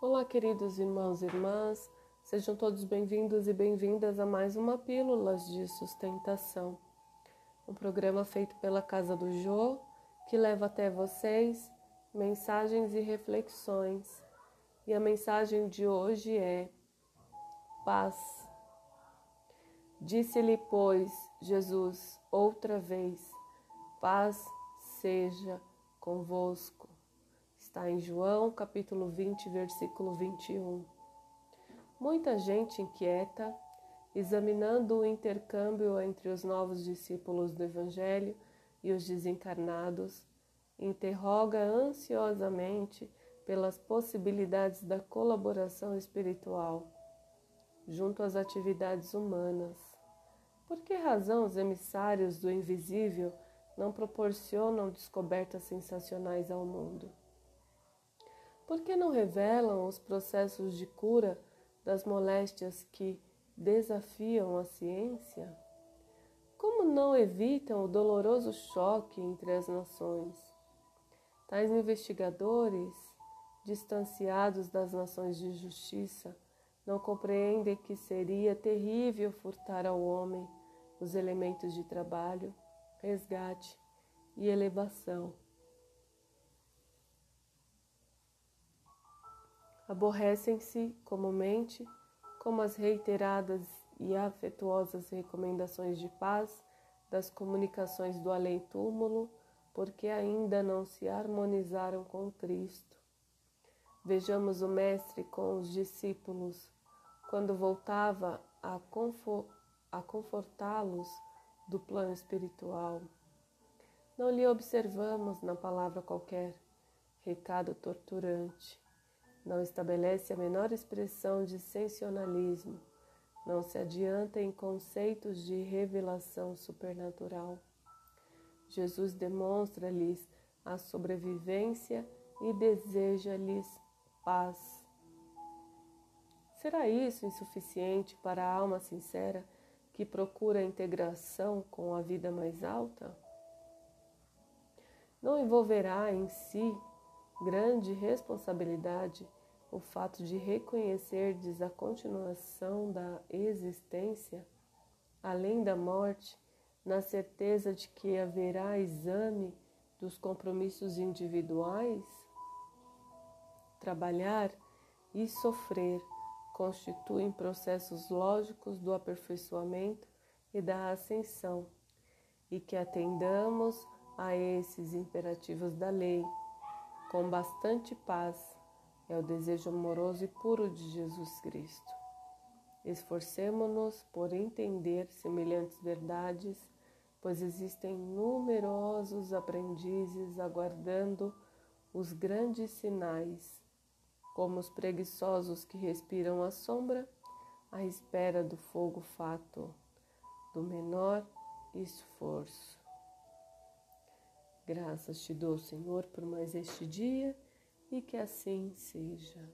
Olá, queridos irmãos e irmãs, sejam todos bem-vindos e bem-vindas a mais uma Pílulas de Sustentação, um programa feito pela Casa do Jô que leva até vocês mensagens e reflexões. E a mensagem de hoje é paz. Disse-lhe, pois, Jesus outra vez: paz seja convosco. Está em João, capítulo 20, versículo 21. Muita gente inquieta, examinando o intercâmbio entre os novos discípulos do Evangelho e os desencarnados, interroga ansiosamente pelas possibilidades da colaboração espiritual junto às atividades humanas. Por que razão os emissários do invisível não proporcionam descobertas sensacionais ao mundo? Por que não revelam os processos de cura das moléstias que desafiam a ciência? Como não evitam o doloroso choque entre as nações? Tais investigadores, distanciados das nações de justiça, não compreendem que seria terrível furtar ao homem os elementos de trabalho, resgate e elevação aborrecem-se comumente como as reiteradas e afetuosas recomendações de paz das comunicações do além-túmulo, porque ainda não se harmonizaram com Cristo. Vejamos o Mestre com os discípulos quando voltava a, a confortá-los do plano espiritual. Não lhe observamos na palavra qualquer recado torturante não estabelece a menor expressão de sensacionalismo, não se adianta em conceitos de revelação supernatural. Jesus demonstra-lhes a sobrevivência e deseja-lhes paz. Será isso insuficiente para a alma sincera que procura a integração com a vida mais alta? Não envolverá em si grande responsabilidade o fato de reconhecerdes a continuação da existência além da morte, na certeza de que haverá exame dos compromissos individuais? Trabalhar e sofrer constituem processos lógicos do aperfeiçoamento e da ascensão, e que atendamos a esses imperativos da lei com bastante paz é o desejo amoroso e puro de Jesus Cristo. Esforcemo-nos por entender semelhantes verdades, pois existem numerosos aprendizes aguardando os grandes sinais, como os preguiçosos que respiram a sombra à espera do fogo fato, do menor esforço. Graças te dou, Senhor, por mais este dia e que assim seja.